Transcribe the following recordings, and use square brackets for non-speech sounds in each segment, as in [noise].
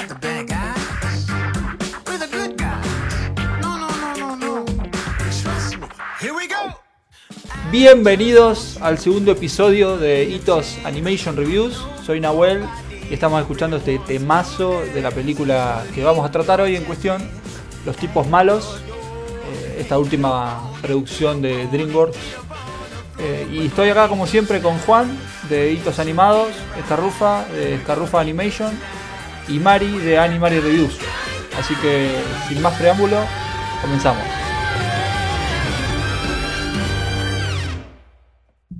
We're the good guys. No, no, no, no, no. Trust me. Here we go. Bienvenidos al segundo episodio de Hitos Animation Reviews. Soy Nahuel y estamos escuchando este temazo de la película que vamos a tratar hoy en cuestión, Los tipos malos, eh, esta última producción de DreamWorks. Eh, y estoy acá como siempre con Juan de Hitos Animados, Escarrufa de Escarrufa Animation y Mari de Animari Reviews. Así que sin más preámbulo, comenzamos.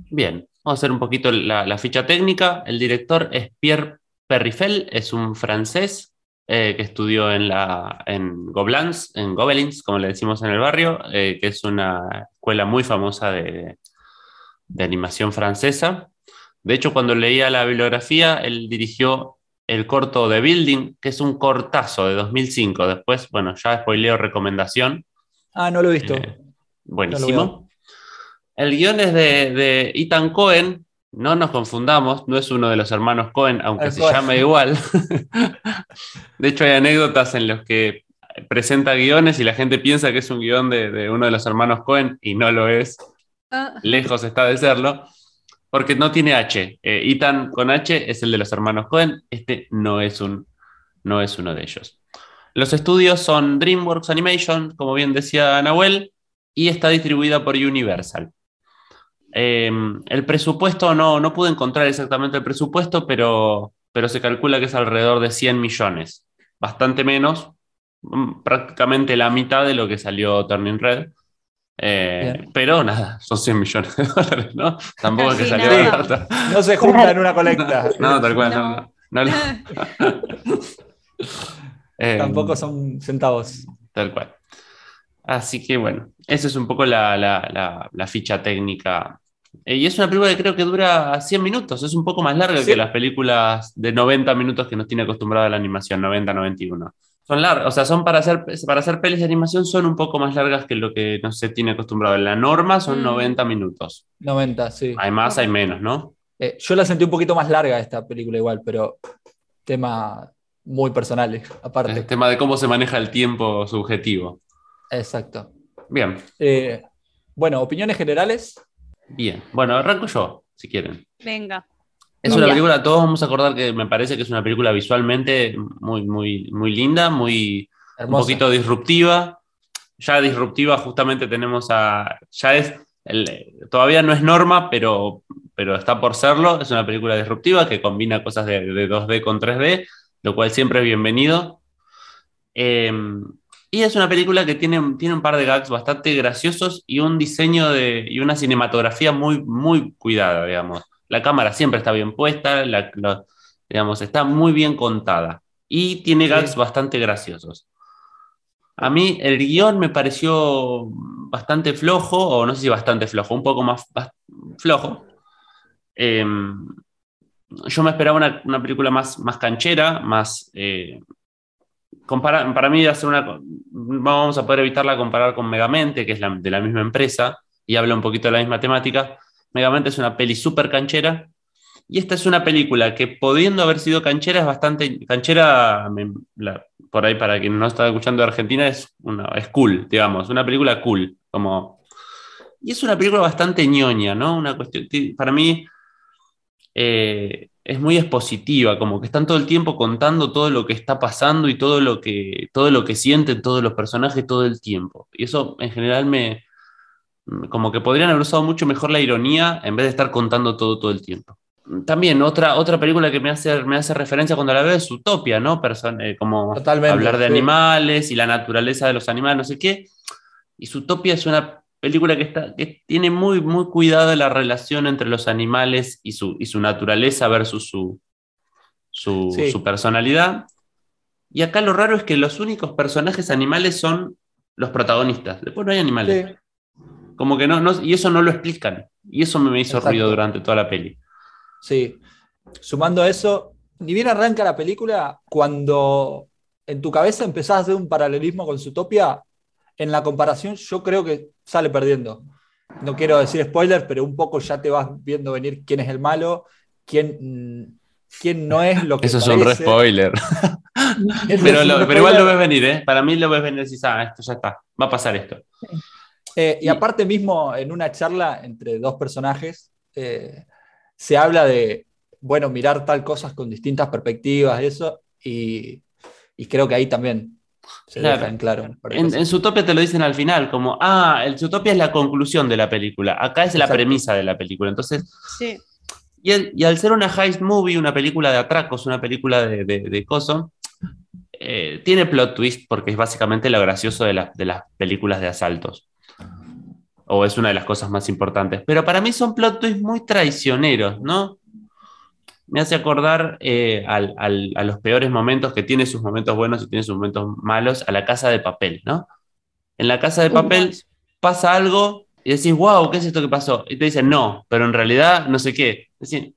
Bien, vamos a hacer un poquito la, ficha técnica. El director es Pierre Perrifel, es un francés eh, que estudió en, la, en Gobelins, en Gobelins, como le decimos en el barrio, eh, que es una escuela muy famosa de, de animación francesa. De hecho, cuando leía la bibliografía, él dirigió el corto de Building, que es un cortazo de 2005. Después, bueno, ya spoileo recomendación. Ah, no lo he visto. Eh, buenísimo. el guion es de, de, Ethan Cohen. No nos confundamos, no es uno de los hermanos Cohen, aunque el se Cohen. llame igual. [laughs] de hecho, hay anécdotas en las que presenta guiones y la gente piensa que es un guion de, de uno de los hermanos Cohen y no lo es. Ah. Lejos está de serlo porque no tiene H. Eh, con H es el de los hermanos Cohen, este no es, un, no es uno de ellos. Los estudios son DreamWorks Animation, como bien decía Nahuel, y está distribuida por Universal. Eh, el presupuesto, no, no pude encontrar exactamente el presupuesto, pero, pero se calcula que es alrededor de 100 millones, bastante menos, mm, prácticamente la mitad de lo que salió Turning Red. Eh, pero nada, son 100 millones de [laughs] dólares, ¿no? Tampoco es que salió no. barato. No se junta en una colecta. No, [laughs] no tal cual, no. no, no [laughs] eh, Tampoco son centavos. Tal cual. Así que bueno, esa es un poco la, la, la, la ficha técnica. Eh, y es una película que creo que dura 100 minutos, es un poco más larga ¿Sí? que las películas de 90 minutos que nos tiene acostumbrada la animación, 90-91 son largas, o sea, son para hacer, para hacer pelis de animación son un poco más largas que lo que no se tiene acostumbrado. En la norma son mm. 90 minutos. 90, sí. Hay más, hay menos, ¿no? Eh, yo la sentí un poquito más larga esta película igual, pero tema muy personal, aparte. El tema de cómo se maneja el tiempo subjetivo. Exacto. Bien. Eh, bueno, opiniones generales. Bien, bueno, arranco yo, si quieren. Venga. Es una película, todos vamos a acordar que me parece que es una película visualmente muy, muy, muy linda, muy Hermosa. un poquito disruptiva. Ya disruptiva, justamente tenemos a. Ya es. El, todavía no es norma, pero, pero está por serlo. Es una película disruptiva que combina cosas de, de 2D con 3D, lo cual siempre es bienvenido. Eh, y es una película que tiene, tiene un par de gags bastante graciosos y un diseño de, y una cinematografía muy, muy cuidada, digamos la cámara siempre está bien puesta, la, la, digamos, está muy bien contada y tiene gags sí. bastante graciosos. A mí el guion me pareció bastante flojo, o no sé si bastante flojo, un poco más flojo. Eh, yo me esperaba una, una, película más, más canchera, más... Eh, compara, para mí hacer una, vamos a poder evitarla comparar con Megamente, que es la, de la misma empresa, y habla un poquito de la misma temática, Megamente es una peli súper canchera. Y esta es una película que, pudiendo haber sido canchera, es bastante. Canchera, por ahí, para quien no está escuchando de Argentina, es, una, es cool, digamos, una película cool. Como, y es una película bastante ñoña, ¿no? Una cuestión. Para mí, eh, es muy expositiva, como que están todo el tiempo contando todo lo que está pasando y todo lo que, todo lo que sienten todos los personajes todo el tiempo. Y eso, en general, me como que podrían haber usado mucho mejor la ironía en vez de estar contando todo todo el tiempo. También otra, otra película que me hace, me hace referencia cuando la veo es Utopia, ¿no? Person eh, como Totalmente, hablar de sí. animales y la naturaleza de los animales, no sé qué. Y Utopia es una película que, está, que tiene muy, muy cuidado la relación entre los animales y su, y su naturaleza versus su, su, sí. su personalidad. Y acá lo raro es que los únicos personajes animales son los protagonistas. Después no hay animales. Sí. Como que no, no, y eso no lo explican. Y eso me hizo Exacto. ruido durante toda la peli. Sí. Sumando a eso, ni bien arranca la película, cuando en tu cabeza empezás a hacer un paralelismo con Zootopia, en la comparación yo creo que sale perdiendo. No quiero decir spoiler, pero un poco ya te vas viendo venir quién es el malo, quién, quién no es lo que Eso parece. es un re spoiler. [laughs] pero, igual lo ves venir, ¿eh? Para mí lo ves venir y decís, ah, esto ya está, va a pasar esto. Eh, y aparte mismo, en una charla entre dos personajes, eh, se habla de, bueno, mirar tal cosas con distintas perspectivas, eso, y, creo que ahí también se deja en claro. En, en Zootopia te lo dicen al final, como, ah, el Zootopia es la conclusión de la película, acá es la premisa de la película, entonces... Sí. Y, al ser una heist movie, una película de atracos, una película de, de, coso, eh, tiene plot twist porque es básicamente lo gracioso de, de las películas de asaltos o es una de las cosas más importantes. Pero para mí son plot twists muy traicioneros, ¿no? Me hace acordar eh, a los peores momentos, que tiene sus momentos buenos y tiene sus momentos malos, a la casa de papel, ¿no? En la casa de papel pasa algo y decís, wow, ¿qué es esto que pasó? Y te dicen, no, pero en realidad no sé qué. Es decir,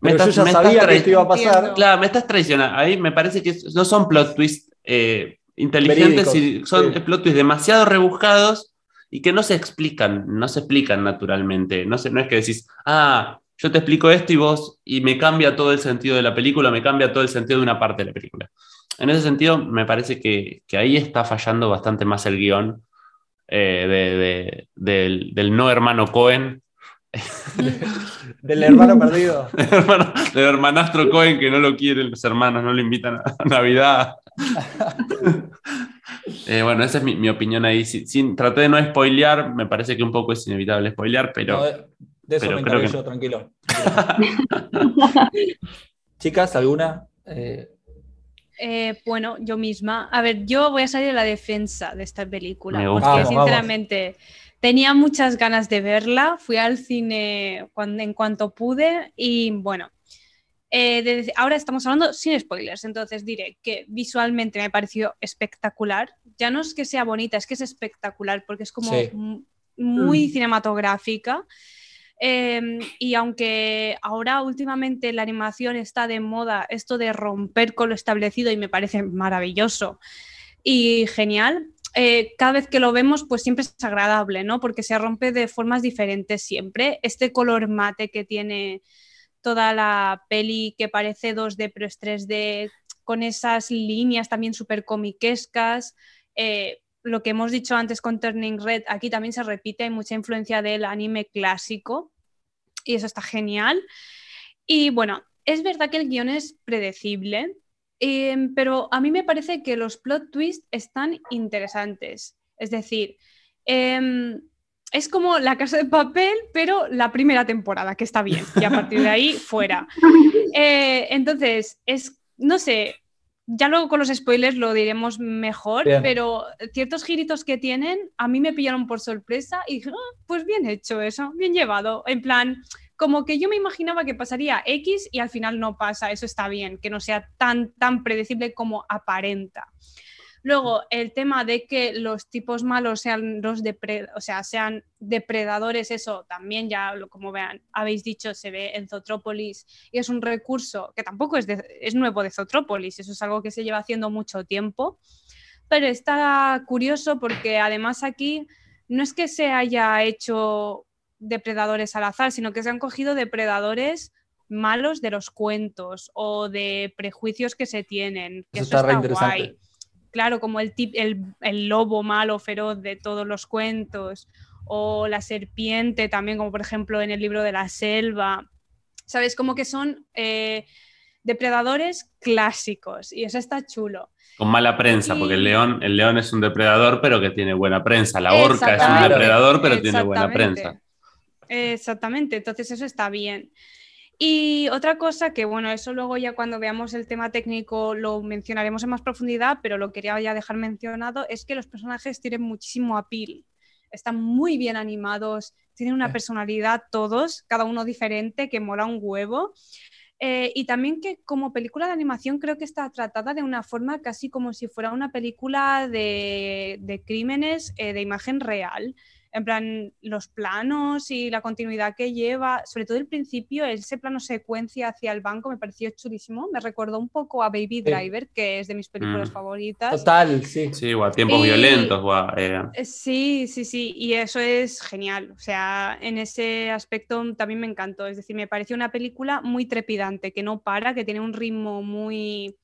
me estás, yo ya sabía que esto iba a pasar. Claro, me estás traicionando. Ahí me parece que no son plot twists eh, inteligentes, son plot twists demasiado rebuscados y que no se explican, no se explican naturalmente. No, no es que decís, ah, yo te explico esto y vos, y me cambia todo el sentido de la película, me cambia todo el sentido de una parte de la película. En ese sentido, me parece que, ahí está fallando bastante más el guion eh, del, no hermano Cohen. [laughs] del hermano perdido. [laughs] del, hermanastro Cohen que no lo quieren los hermanos, no lo invitan a [laughs] Navidad. Eh, bueno, esa es mi, opinión ahí. Sin, traté de no spoilear, me parece que un poco es inevitable spoilear, pero. de eso me encargo yo, tranquilo. Chicas, ¿alguna? Eh, eh, bueno, yo misma. A ver, yo voy a salir a la defensa de esta película. Porque sinceramente tenía muchas ganas de verla. Fui al cine cuando, en cuanto pude y bueno eh, ahora estamos hablando sin spoilers, entonces diré que visualmente me ha parecido espectacular. Ya no es que sea bonita, es que es espectacular porque es como muy mm. cinematográfica. Em, y aunque ahora últimamente la animación está de moda, esto de romper con lo establecido y me parece maravilloso y genial, eh, cada vez que lo vemos, pues siempre es agradable, ¿no? Porque se rompe de formas diferentes siempre. Este color mate que tiene toda la peli que parece 2D pero es 3D, con esas líneas también súper comiquescas. Eh, lo que hemos dicho antes con Turning Red, aquí también se repite, hay mucha influencia del anime clásico y eso está genial. Y bueno, es verdad que el guion es predecible, em, pero a mí me parece que los plot twists están interesantes. Es decir, em, es como la casa de papel, pero la primera temporada, que está bien, y a partir de ahí [laughs] fuera. Eh, entonces, es, no sé, ya luego con los spoilers lo diremos mejor, pero ciertos giritos que tienen a mí me pillaron por sorpresa y dije, ah, pues bien hecho eso, bien llevado. En plan, como que yo me imaginaba que pasaría X y al final no pasa, eso está bien, que no sea tan, tan predecible como aparenta. Luego, el tema de que los tipos malos sean los o sea, sean depredadores, eso también ya, como vean, habéis dicho, se ve en Zotrópolis y es un recurso que tampoco es, es nuevo de Zotrópolis, eso es algo que se lleva haciendo mucho tiempo, pero está curioso porque además aquí no es que se haya hecho depredadores al azar, sino que se han cogido depredadores malos de los cuentos o de prejuicios que se tienen. Que eso, está, guay claro, como el, el, lobo malo, feroz de todos los cuentos, o la serpiente también, como por ejemplo en el libro de la selva. ¿Sabes? Como que son eh, depredadores clásicos y eso está chulo. Con mala prensa, porque el león, el león es un depredador, pero que tiene buena prensa. La orca es un depredador, pero tiene buena prensa. Exactamente, entonces eso está bien. Y otra cosa que, bueno, eso luego ya cuando veamos el tema técnico lo mencionaremos en más profundidad, pero lo quería ya dejar mencionado, es que los personajes tienen muchísimo apil, están muy bien animados, tienen una personalidad todos, cada uno diferente, que mola un huevo. Eh, y también que como película de animación creo que está tratada de una forma casi como si fuera una película de, de crímenes eh, de imagen real en plan los planos y la continuidad que lleva, sobre todo el principio, ese plano secuencia hacia el banco me pareció chulísimo, me recordó un poco a Baby Driver, que es de mis películas mm. favoritas. Total, sí. Sí, o a tiempos violentos. O eh. Eh, Sí, sí, sí, y eso es genial, o sea, en ese aspecto también me encantó, es decir, me pareció una película muy trepidante, que no para, que tiene un ritmo muy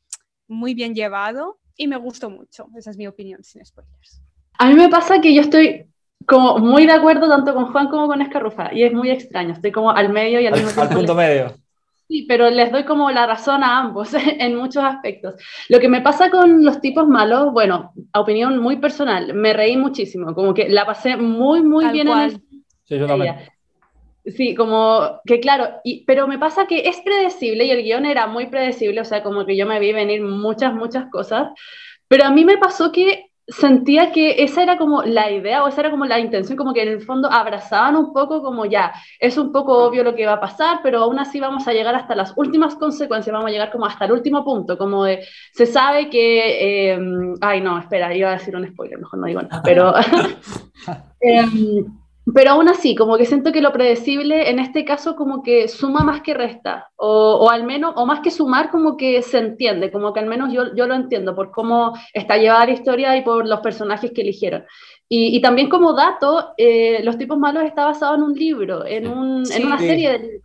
muy bien llevado y me gustó mucho. Esa es mi opinión, sin spoilers. A mí me pasa que yo estoy como muy de acuerdo tanto con Juan como con Escarrufa y es muy extraño, estoy como al medio y al, mismo tiempo... Al punto medio. Sí, pero les doy como la razón a ambos [laughs] en muchos aspectos. Lo que me pasa con los tipos malos, bueno, a opinión muy personal, me reí muchísimo, como que la pasé muy, muy bien en el... Sí, yo también. Sí, como que claro, y, pero me pasa que es predecible y el guion era muy predecible, o sea, como que yo me vi venir muchas, muchas cosas, pero a mí me pasó que sentía que esa era como la idea o esa era como la intención, como que en el fondo abrazaban un poco como ya, es un poco obvio lo que va a pasar, pero aún así vamos a llegar hasta las últimas consecuencias, vamos a llegar como hasta el último punto, como de, se sabe que, em, ay no, espera, iba a decir un spoiler, mejor no digo nada, pero... [laughs] [laughs] eh, pero aún así, como que siento que lo predecible en este caso como que suma más que resta, o, o, al menos, o más que sumar como que se entiende, como que al menos yo, yo lo entiendo por cómo está llevada la historia y por los personajes que eligieron. Y, y también como dato, eh, Los tipos malos está basado en un libro, en, un, en una serie de libros.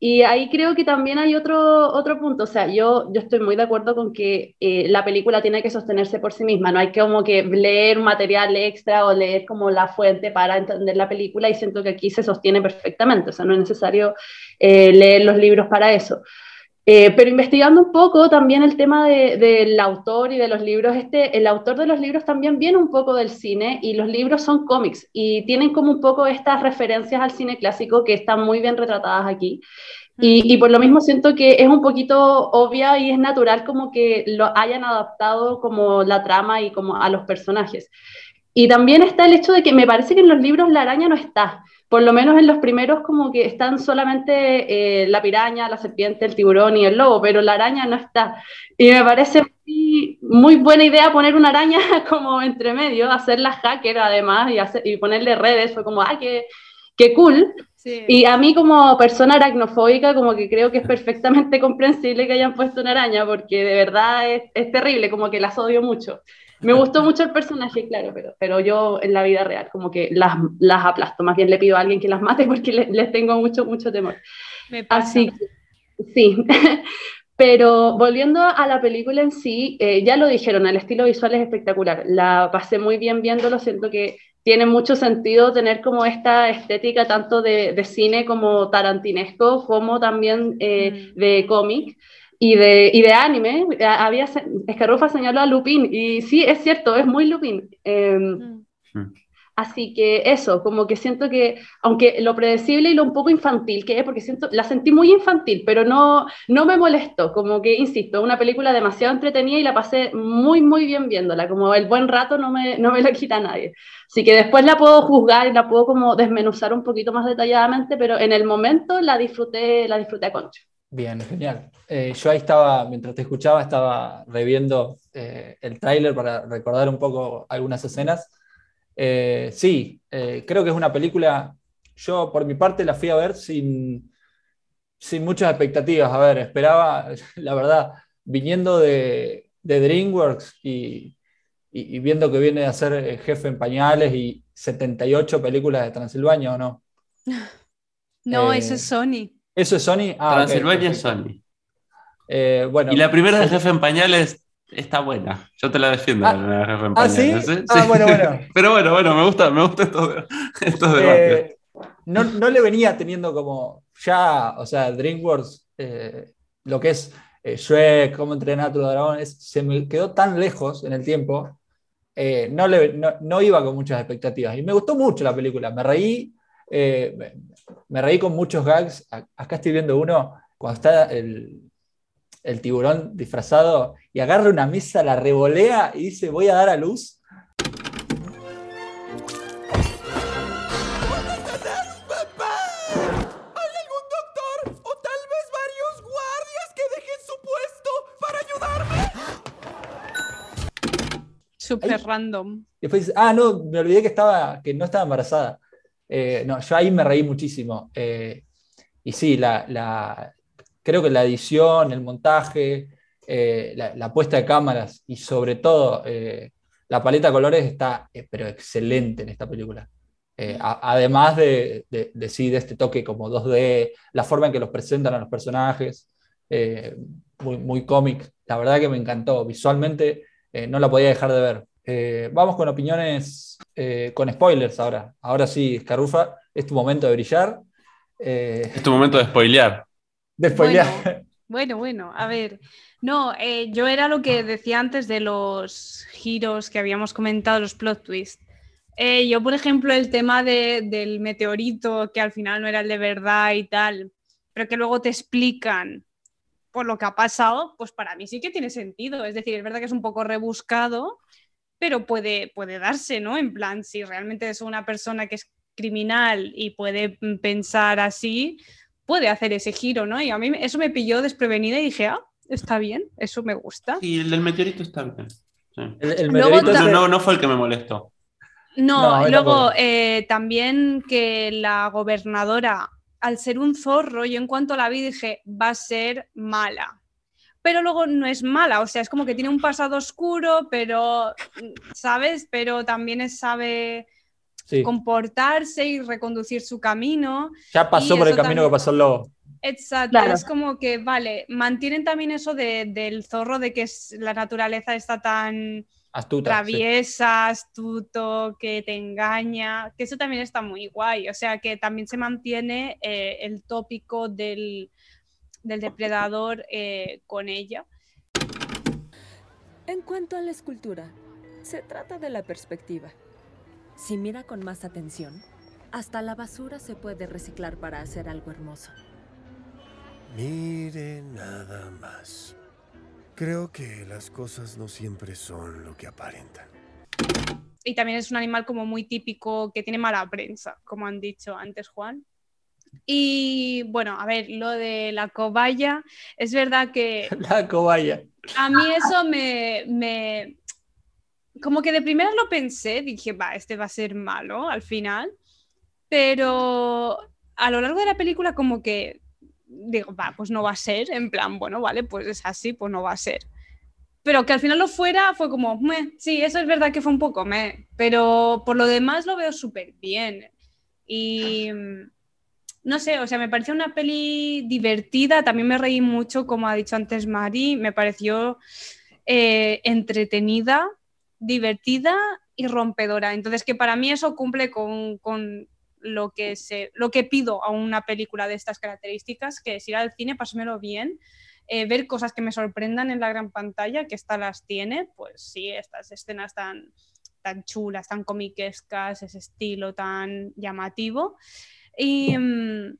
Y ahí creo que también hay otro, otro punto, o sea, yo, yo estoy muy de acuerdo con que eh, la película tiene que sostenerse por sí misma, no hay que como que leer material extra o leer como la fuente para entender la película y siento que aquí se sostiene perfectamente, o sea, no es necesario eh, leer los libros para eso. Eh, pero investigando un poco también el tema del de, autor y de los libros, este, el autor de los libros también viene un poco del cine y los libros son cómics y tienen como un poco estas referencias al cine clásico que están muy bien retratadas aquí. Y, y, por lo mismo siento que es un poquito obvia y es natural como que lo hayan adaptado como la trama y como a los personajes. Y también está el hecho de que me parece que en los libros la araña no está por lo menos en los primeros como que están solamente eh, la piraña, la serpiente, el tiburón y el lobo, pero la araña no está. Y me parece muy, buena idea poner una araña [laughs] como entre medio, hacerla hacker además y, hacer, y ponerle redes, fue como, ah, qué, qué cool. Y a mí como persona aracnofóbica, como que creo que es perfectamente [laughs] comprensible que hayan puesto una araña, porque de verdad es, es terrible, como que las odio mucho. Me gustó mucho el personaje, claro, pero, pero yo en la vida real como que las, las aplasto. Más bien le pido a alguien que las mate porque les, tengo mucho, mucho temor. Me pasa. Así sí. [laughs] Pero volviendo a la película en sí, eh, ya lo dijeron, el estilo visual es espectacular. La pasé muy bien viéndolo, siento que tiene mucho sentido tener como esta estética tanto de, de cine como tarantinesco, como también eh, mm. de cómic y de, y de anime, había, Escarrufa señaló a Lupin, y sí, es cierto, es muy Lupin. Mm. Así que eso, como que siento que, aunque lo predecible y lo un poco infantil que es, porque siento, la sentí muy infantil, pero no, no me molestó, como que, insisto, una película demasiado entretenida y la pasé muy, muy bien viéndola, como el buen rato no me, no me lo quita nadie. Así que después la puedo juzgar y la puedo como desmenuzar un poquito más detalladamente, pero en el momento la disfruté, la disfruté a concho. Bien, genial. Eh, yo ahí estaba, mientras te escuchaba, estaba reviendo eh, el tráiler para recordar un poco algunas escenas. Eh, sí, creo que es una película, yo por mi parte la fui a ver sin, sin muchas expectativas. A ver, esperaba, [laughs] la verdad, viniendo de, de DreamWorks y, y, viendo que viene a ser jefe en pañales y 78 películas de Transilvania, ¿o no? [laughs] No, eso es Sony. ¿Eso es Sony? Ah, Transilvania es Sony. Eh, bueno. Y la primera de Jefe en Pañales está buena. Yo te la defiendo, ah, la Jefe en Pañales. ¿Ah, sí? ¿eh? Ah, bueno, bueno. [laughs] Pero bueno, bueno, me gusta, me gusta estos, [laughs] estos eh, debates. no, no, le venía teniendo como ya, o sea, DreamWorks, lo que es Shrek, cómo entrenar a tu dragón, se me quedó tan lejos en el tiempo. no, le, no, no, iba con muchas expectativas. Y me gustó mucho la película. Me reí, me reí con muchos gags. Acá estoy viendo uno, cuando está el, tiburón disfrazado y agarra una mesa, la revolea y dice, voy a dar a luz. Súper random. Y después dice, ah, no, me olvidé que, estaba, que no estaba embarazada. Eh, no, yo ahí me reí muchísimo. Eh, y sí, la, creo que la edición, el montaje, eh, la, puesta de cámaras y sobre todo la paleta de colores está pero excelente en esta película. además de, de, de, este toque como 2D, la forma en que los presentan a los personajes, muy, muy cómic. La verdad que me encantó. Visualmente no la podía dejar de ver. Vamos con opiniones con spoilers ahora. Ahora sí, Escarufa, es tu momento de brillar. es tu momento de spoilear. De spoilear. Bueno, bueno, a ver. No, yo era lo que decía antes de los giros que habíamos comentado, los plot twists. Eh, yo, por ejemplo, el tema del meteorito, que al final no era el de verdad y tal, pero que luego te explican por lo que ha pasado, pues para mí sí que tiene sentido. Es decir, es verdad que es un poco rebuscado, pero puede, puede darse, ¿no? En plan, si realmente es una persona que es criminal y puede pensar así, puede hacer ese giro, ¿no? Y a mí eso me pilló desprevenida y dije, ah, está bien, eso me gusta. Y el del meteorito está bien. El, meteorito no, no fue el que me molestó. No, luego eh, también que la gobernadora, al ser un zorro, yo en cuanto la vi dije, va a ser mala. Pero luego no es mala, o sea, es como que tiene un pasado oscuro, pero, ¿sabes? Pero también sabe comportarse y reconducir su camino. Ya pasó por el camino que pasó el lobo. Exacto, es como que, vale, mantienen también eso del zorro, de que la naturaleza está tan traviesa, astuto, que te engaña, que eso también está muy guay, o sea que también se mantiene eh, el tópico del, depredador eh, con ella. En cuanto a la escultura, se trata de la perspectiva. Si mira con más atención, hasta la basura se puede reciclar para hacer algo hermoso. Mire nada más. Creo que las cosas no siempre son lo que aparentan. Y también es un animal como muy típico que tiene mala prensa, como han dicho antes Juan. Y bueno, a ver, lo de la cobaya, es verdad que... [laughs] La cobaya. A mí eso me, me... Como que de primera lo pensé, dije, va, este va a ser malo al final, pero a lo largo de la película como que digo, va, pues no va a ser, en plan, bueno, vale, pues es así, pues no va a ser. Pero que al final lo fuera fue como, sí, eso es verdad que fue un poco me, pero por lo demás lo veo súper bien. Y no sé, o sea, me pareció una peli divertida, también me reí mucho, como ha dicho antes Mari, me pareció eh, entretenida, divertida y rompedora. Entonces, que para mí eso cumple con, con lo que, se, lo que pido a una película de estas características, que es ir al cine, pasármelo bien, eh, ver cosas que me sorprendan en la gran pantalla, que esta las tiene, pues sí, estas escenas tan, tan chulas, tan comiquescas, ese estilo tan llamativo. Y, mm,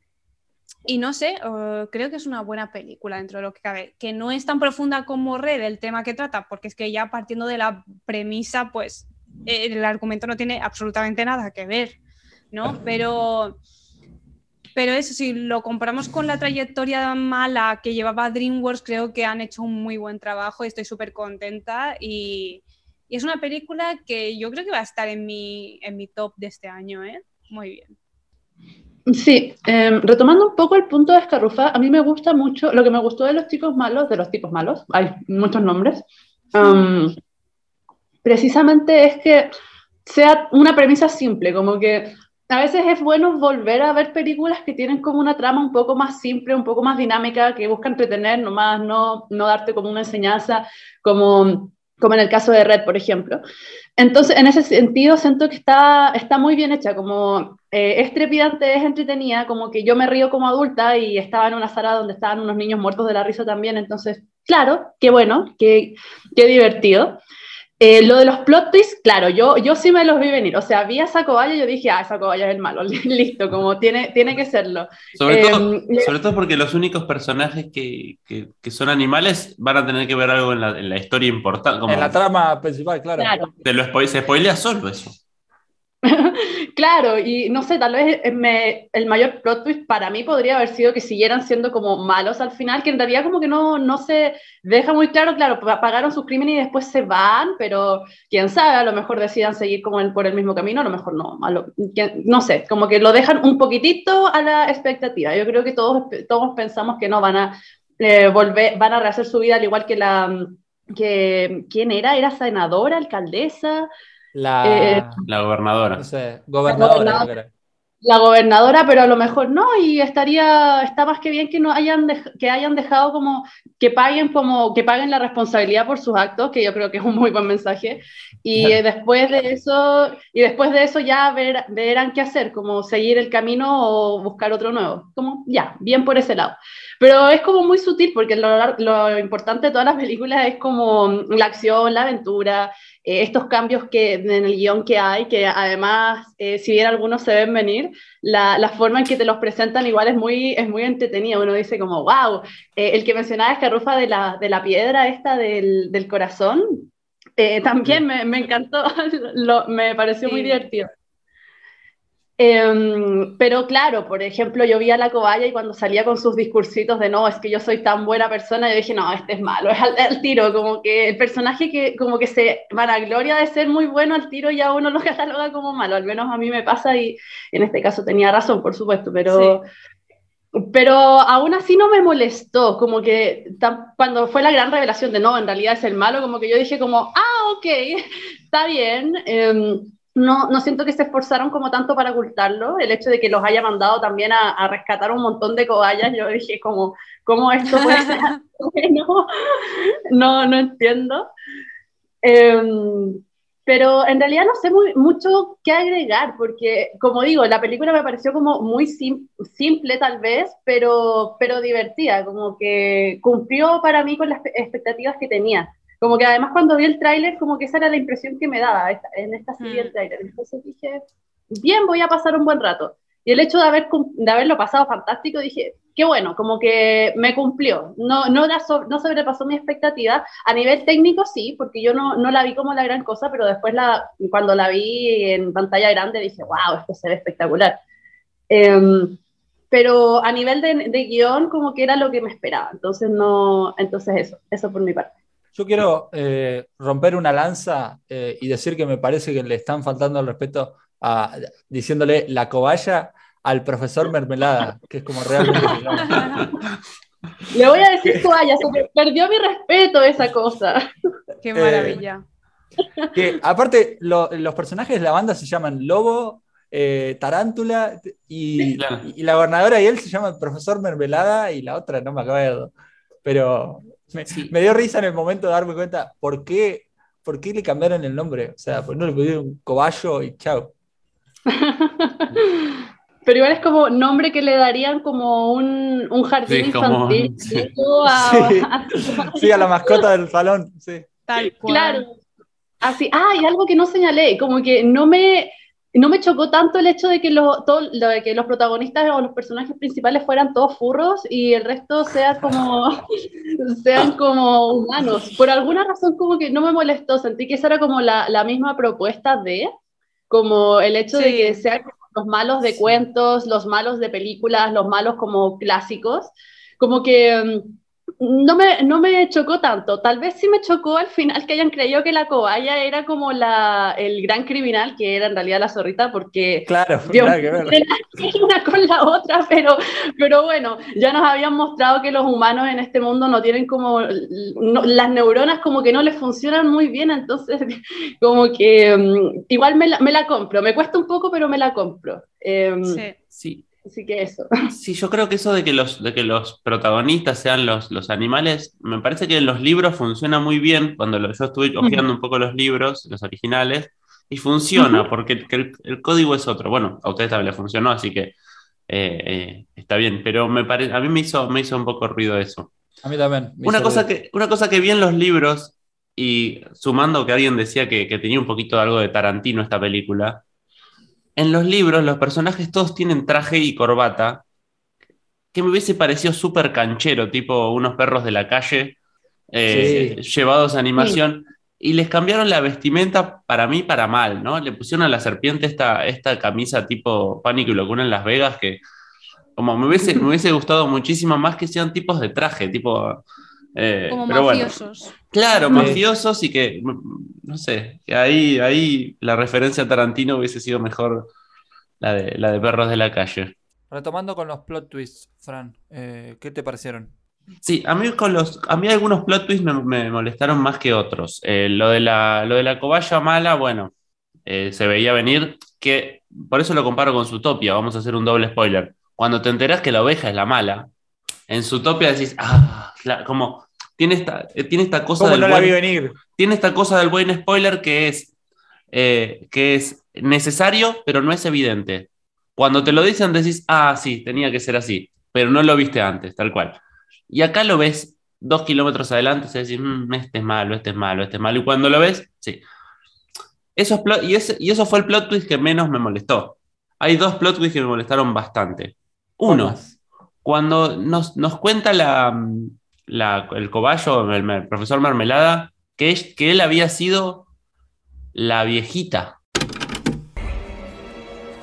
y no sé, creo que es una buena película dentro de lo que cabe, que no es tan profunda como Red el tema que trata, porque es que ya partiendo de la premisa, pues el argumento no tiene absolutamente nada que ver. ¿no? Pero, pero eso, si lo comparamos con la trayectoria mala que llevaba DreamWorks, creo que han hecho un muy buen trabajo y estoy súper contenta. Y, es una película que yo creo que va a estar en mi, en mi top de este año, ¿eh? Muy bien. Sí, em, retomando un poco el punto de Escarrufa, a mí me gusta mucho, lo que me gustó de los chicos malos, de los tipos malos, hay muchos nombres, em, precisamente es que sea una premisa simple, como que a veces es bueno volver a ver películas que tienen como una trama un poco más simple, un poco más dinámica, que busca entretener, nomás no, no darte como una enseñanza, como, como en el caso de Red, por ejemplo. Entonces, en ese sentido, siento que está, está muy bien hecha, como eh, es trepidante, es entretenida, como que yo me río como adulta y estaba en una sala donde estaban unos niños muertos de la risa también, entonces, claro, qué bueno, qué, qué divertido. Eh, lo de los plot twists, claro, yo, yo sí me los vi venir. O sea, vi a esa cobaya y yo dije, ah, esa cobaya es el malo. [laughs] Listo, como tiene, tiene que serlo. Sobre, todo, em, sobre todo porque los únicos personajes que, que, que, son animales van a tener que ver algo en la, en la historia importante. en la trama principal, claro. claro. Te lo se spoilea solo eso. [laughs] claro, y no sé, tal vez el mayor plot twist para mí podría haber sido que siguieran siendo como malos al final, que en realidad como que no, no se deja muy claro, claro, pagaron sus crímenes y después se van, pero quién sabe, a lo mejor decidan seguir como por el mismo camino, a lo mejor no, no sé, como que lo dejan un poquitito a la expectativa. Yo creo que todos, todos pensamos que no van a eh, volver, van a rehacer su vida al igual que la... Que, ¿Quién era? ¿Era senadora, alcaldesa? La, eh, la gobernadora. No sé, gobernadora. la gobernadora, pero a lo mejor no, y estaría, está más que bien que no hayan, que hayan dejado como, que paguen como, que paguen la responsabilidad por sus actos, que yo creo que es un muy buen mensaje, y después de eso, y después de eso ya ver, verán qué hacer, como seguir el camino o buscar otro nuevo, como ya, bien por ese lado. Pero es como muy sutil, porque lo, lo importante de todas las películas es como la acción, la aventura, eh, estos cambios que en el guion que hay, que además, eh, si bien algunos se ven venir, la, la, forma en que te los presentan igual es muy, es muy entretenida. Uno dice como, wow, eh, el que mencionaba es Carrufa de la, de la piedra esta del, del corazón, también me, me encantó, [laughs] lo, me pareció muy divertido. Em, pero claro, por ejemplo, yo vi a la cobaya y cuando salía con sus discursitos de no, es que yo soy tan buena persona, yo dije, no, este es malo, [laughs] es al, tiro, como que el personaje que como que se vanagloria de ser muy bueno al tiro ya uno lo [laughs] cataloga como malo, al menos a mí me pasa y en este caso tenía razón, por supuesto, pero... Pero aún así no me molestó, como que cuando fue la gran revelación de no, en realidad es el malo, como que yo dije como, ah, ok, [laughs] está bien. Eh, no, no siento que se esforzaron como tanto para ocultarlo. El hecho de que los haya mandado también a, rescatar un montón de cobayas, yo dije como, ¿cómo esto puede ser? [laughs] no, no entiendo. Em, pero en realidad no sé muy, mucho qué agregar, porque como digo, la película me pareció como muy simple tal vez, pero, pero divertida, como que cumplió para mí con las expectativas que tenía. Como que además cuando vi el tráiler, como que esa era la impresión que me daba en esta serie del mm. tráiler. Entonces dije, bien, voy a pasar un buen rato. Y el hecho de, haber, de haberlo pasado fantástico, dije, qué bueno, como que me cumplió. No, no, no sobrepasó mi expectativa. A nivel técnico sí, porque yo no, no la vi como la gran cosa, pero después la, cuando la vi en pantalla grande dije, wow, esto se ve espectacular. Em, pero a nivel de, de, guion, como que era lo que me esperaba. Entonces, no, entonces eso, eso por mi parte. Yo quiero eh, romper una lanza eh, y decir que me parece que le están faltando el respeto a, diciéndole la cobaya al profesor Mermelada, que es como realmente Le voy a decir cobaya, se perdió mi respeto esa cosa. Qué maravilla. Eh, que aparte, los personajes de la banda se llaman Lobo, Tarántula y, y, la gobernadora y él se llaman profesor Mermelada y la otra no me acuerdo. Pero me, dio risa en el momento de darme cuenta por qué, por qué le cambiaron el nombre. O sea, pues no le pusieron un cobayo y chao. [laughs] Pero igual es como nombre que le darían como un, un jardín infantil. sí. A, la mascota del salón, sí. Tal Claro. Así, ah, y algo que no señalé, como que no me, no me chocó tanto el hecho de que, lo, todo, de que los protagonistas o los personajes principales fueran todos furros y el resto sea como, [laughs] sean como humanos. Por alguna razón como que no me molestó, sentí que esa era como la, la misma propuesta de, como el hecho de que sean los malos de cuentos, los malos de películas, los malos como clásicos, como que mm, no me, no me chocó tanto. Tal vez sí me chocó al final que hayan creído que la cobaya era como la, el gran criminal, que era en realidad la zorrita, porque. Claro, Dios, que una con la otra, pero, pero bueno, ya nos habían mostrado que los humanos en este mundo no tienen como. las neuronas como que no les funcionan muy bien, entonces, [laughs] como que. Mm, igual me la, me la compro. Me cuesta un poco, pero me la compro. Em, sí. sí. Así que eso. Sí, yo creo que eso de que los, de que los protagonistas sean los, los animales, me parece que en los libros funciona muy bien. Cuando yo estuve hojeando un poco los libros, los originales, y funciona, porque el, código es otro. Bueno, a ustedes también le funcionó, así que eh, eh, está bien. Pero me parece, a mí me hizo, me hizo un poco ruido eso. A mí también. Una cosa, que, una cosa que vi en los libros, y sumando que alguien decía que, que tenía un poquito de algo de Tarantino esta película, en los libros los personajes todos tienen traje y corbata, que me hubiese parecido súper canchero, tipo unos perros de la calle eh, llevados a animación. Y les cambiaron la vestimenta para mí para mal, ¿no? Le pusieron a la serpiente esta, esta camisa tipo pánico y locura en Las Vegas que como me hubiese, me hubiese gustado muchísimo más que sean tipos de traje, tipo eh, Como mafiosos. claro, mafiosos y que, no sé, que ahí, ahí la referencia a Tarantino hubiese sido mejor la de, la de Perros de la Calle. Retomando con los plot twists, Fran, eh, ¿qué te parecieron? Sí, a mí, con los, a mí algunos plot twists me, molestaron más que otros. Eh, lo, de la, lo de la cobaya mala, bueno, eh, se veía venir, que por eso lo comparo con Zootopia, vamos a hacer un doble spoiler. Cuando te enteras que la oveja es la mala, en Zootopia decís, ah, como tiene esta, eh, tiene esta cosa del no la vi venir? Tiene esta cosa del buen spoiler que es, eh, que es necesario, pero no es evidente. Cuando te lo dicen decís, ah, sí, tenía que ser así, pero no lo viste antes, tal cual. Y acá lo ves dos kilómetros adelante y decís, mm, este es malo, este es malo, este es malo. Y cuando lo ves, sí. Eso y, y eso fue el plot twist que menos me molestó. Hay dos plot twists que me molestaron bastante. Uno, cuando nos, cuenta la, el cobayo, el, profesor Mermelada, que, que él había sido la viejita.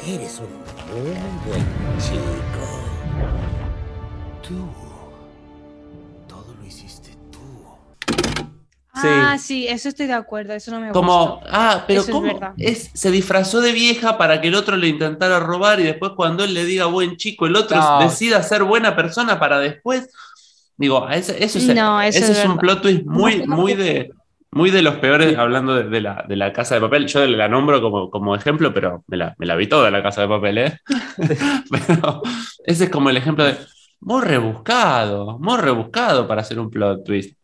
Eres un muy buen chico. Tú Ah, sí, eso estoy de acuerdo, eso no me gusta. Como, ah, pero ¿cómo? Es, se disfrazó de vieja para que el otro le intentara robar y después cuando él le diga buen chico, el otro decida ser buena persona para después. Digo, eso, es, es, un plot twist muy, muy de, muy de los peores, hablando de, la, casa de papel. Yo la nombro como, como ejemplo, pero me la, me la vi toda la casa de papel, ¿eh? [laughs] pero ese es como el ejemplo de muy rebuscado, muy rebuscado para hacer un plot twist.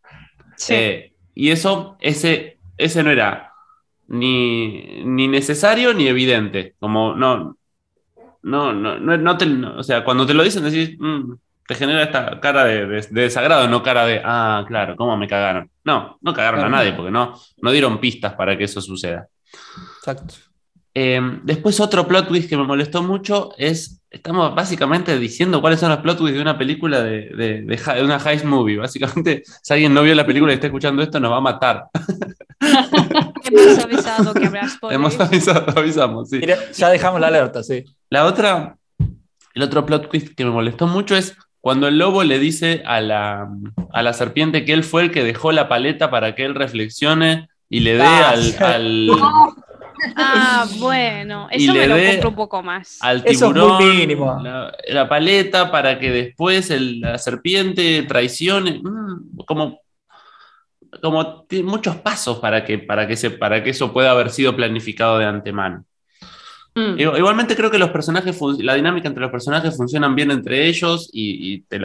Sí. Eh, y eso, ese, ese no era ni, necesario ni evidente. Como no, no, no, no, te, o sea, cuando te lo dicen decís, mm, te genera esta cara de, desagrado, no cara de, ah, claro, ¿cómo me cagaron? No, no cagaron a nadie porque no, no dieron pistas para que eso suceda. Exacto. Em, después otro plot twist que me molestó mucho es, estamos básicamente diciendo cuáles son los plot twists de una película de, de, una heist movie. Básicamente, si alguien no vio la película y está escuchando esto, nos va a matar. [laughs] Hemos avisado que habrá spoilers. Hemos avisado, avisamos, sí. ya dejamos la alerta, sí. La otra, el otro plot twist que me molestó mucho es cuando el lobo le dice a la, a la serpiente que él fue el que dejó la paleta para que él reflexione y le dé ah, al [laughs] Ah, [laughs] bueno, eso me lo compro un poco más. Al tiburón La, paleta para que después la serpiente traicione. Mm, como, como muchos pasos para que, para, que se, para que eso pueda haber sido planificado de antemano. Mm. Igualmente creo que los personajes, la dinámica entre los personajes funcionan bien entre ellos y, te,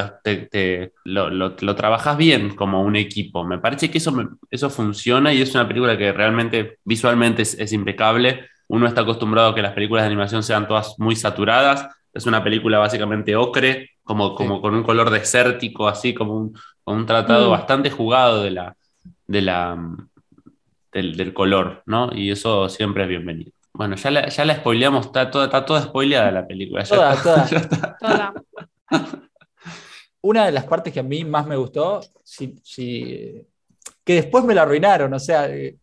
lo, lo, trabajas bien como un equipo. Me parece que eso, eso funciona y es una película que realmente visualmente es, impecable. Uno está acostumbrado a que las películas de animación sean todas muy saturadas. Es una película básicamente ocre, como, como con un color desértico, así como un, un tratado mm. bastante jugado de la, de la, del, del color, ¿no? Y eso siempre es bienvenido. Bueno, ya la, ya la spoileamos, está toda, está toda spoileada la película. toda, [laughs] toda. Una de las partes que a mí más me gustó, que después me la arruinaron, o sea, eh,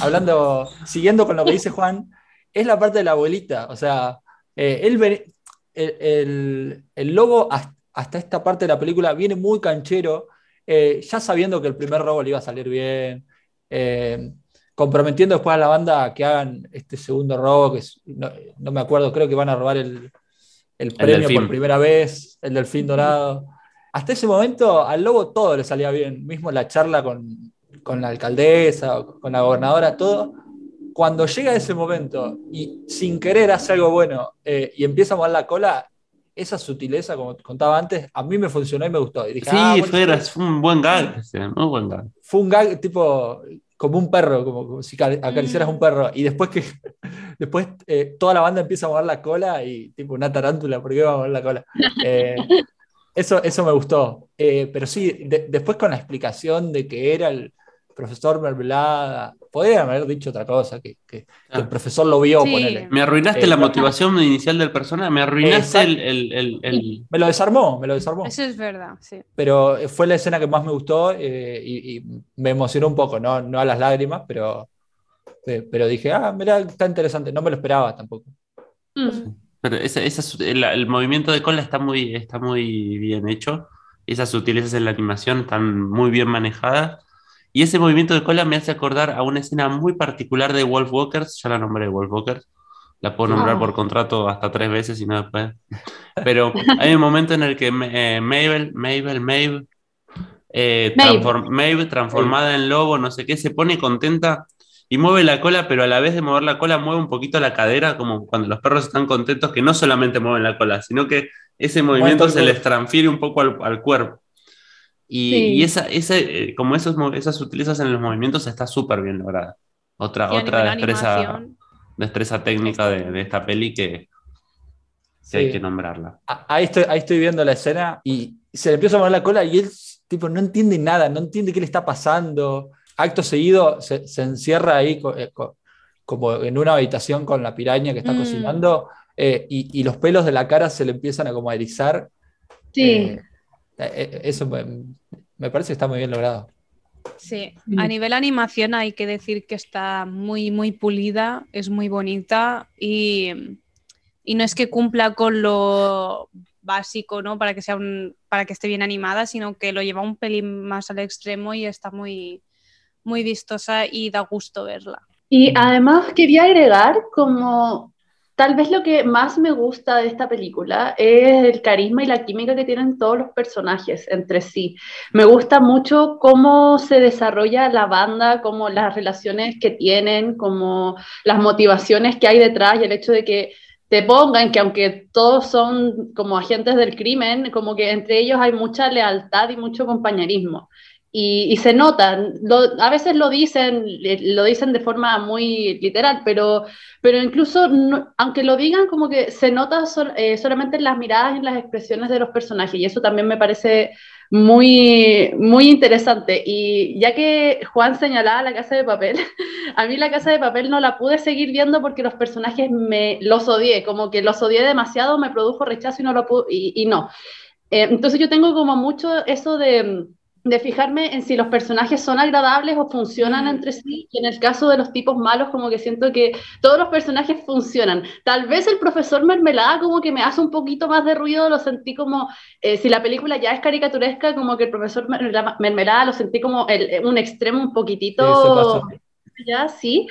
hablando, siguiendo con lo que dice Juan, es la parte de la abuelita. O sea, eh, el, el, lobo hasta esta parte de la película viene muy canchero, eh, ya sabiendo que el primer robo le iba a salir bien comprometiendo después a la banda que hagan este segundo robo, que no, me acuerdo, creo que van a robar el, premio por primera vez, el delfín dorado. Hasta ese momento al Lobo todo le salía bien, mismo la charla con, la alcaldesa, con la gobernadora, todo. Cuando llega ese momento y sin querer hace algo bueno eh, y empieza a mover la cola, esa sutileza, como contaba antes, a mí me funcionó y me gustó. sí, ah, fue, un buen gag, muy buen gag. Fue un gag tipo, como un perro, como, si acariciaras mm. un perro, y después que [laughs] después eh, toda la banda empieza a mover la cola y tipo una tarántula, ¿por qué va a mover la cola? Eh, eso, eso me gustó. Eh, pero sí, después con la explicación de que era el profesor Mermelada, podrían haber dicho otra cosa, que, el ah. profesor lo vio. Me arruinaste la motivación inicial del personaje, me arruinaste el, Me lo desarmó, me lo desarmó. Eso es verdad, sí. Pero fue la escena que más me gustó y, me emocionó un poco, no, no a las lágrimas, pero, pero dije, ah, mira, está interesante, no me lo esperaba tampoco. Mm. Pero el, movimiento de cola está muy, está muy bien hecho. Esas sutilezas en la animación están muy bien manejadas. Y ese movimiento de cola me hace acordar a una escena muy particular de Wolf Walkers, ya la nombré Wolf Walkers, la puedo nombrar por contrato hasta tres veces y no después. Pero hay un momento en el que eh, Mabel, Mabel, Mabel, eh, transformada en lobo, no sé qué, se pone contenta y mueve la cola, pero a la vez de mover la cola mueve un poquito la cadera, como cuando los perros están contentos, que no solamente mueven la cola, sino que ese movimiento se les transfiere un poco al, cuerpo. Y, esa, ese, como esos, esas sutilezas en los movimientos está súper bien lograda. Otra, otra destreza, destreza técnica de, esta peli que, hay que nombrarla. Ahí estoy, ahí estoy viendo la escena y se le empieza a mover la cola y él tipo, no entiende nada, no entiende qué le está pasando. Acto seguido se, encierra ahí eh, como en una habitación con la piraña que está mm. cocinando eh, y, los pelos de la cara se le empiezan a como a erizar. Sí. Eh, eso me, parece que está muy bien logrado. Sí, a nivel animación hay que decir que está muy, muy pulida, es muy bonita y, y no es que cumpla con lo básico, ¿no? Para que sea un, para que esté bien animada, sino que lo lleva un pelín más al extremo y está muy, muy vistosa y da gusto verla. Y además quería agregar como tal vez lo que más me gusta de esta película es el carisma y la química que tienen todos los personajes entre sí. Me gusta mucho cómo se desarrolla la banda, como las relaciones que tienen, como las motivaciones que hay detrás y el hecho de que te pongan que aunque todos son como agentes del crimen, como que entre ellos hay mucha lealtad y mucho compañerismo. Y, se notan, a veces lo dicen, lo dicen de forma muy literal, pero, pero incluso aunque lo digan, como que se nota eh, solamente en las miradas y en las expresiones de los personajes, y eso también me parece muy, muy interesante. Y ya que Juan señalaba la casa de papel, [laughs] a mí la casa de papel no la pude seguir viendo porque los personajes me los odié, como que los odié demasiado, me produjo rechazo y no lo pude, y, no. Eh, entonces yo tengo como mucho eso de de fijarme en si los personajes son agradables o funcionan entre sí, y en el caso de los tipos malos, como que siento que todos los personajes funcionan. Tal vez el profesor Mermelada como que me hace un poquito más de ruido, lo sentí como, eh, si la película ya es caricaturesca, como que el profesor Mermelada lo sentí como el, un extremo un poquitito... ya, sí.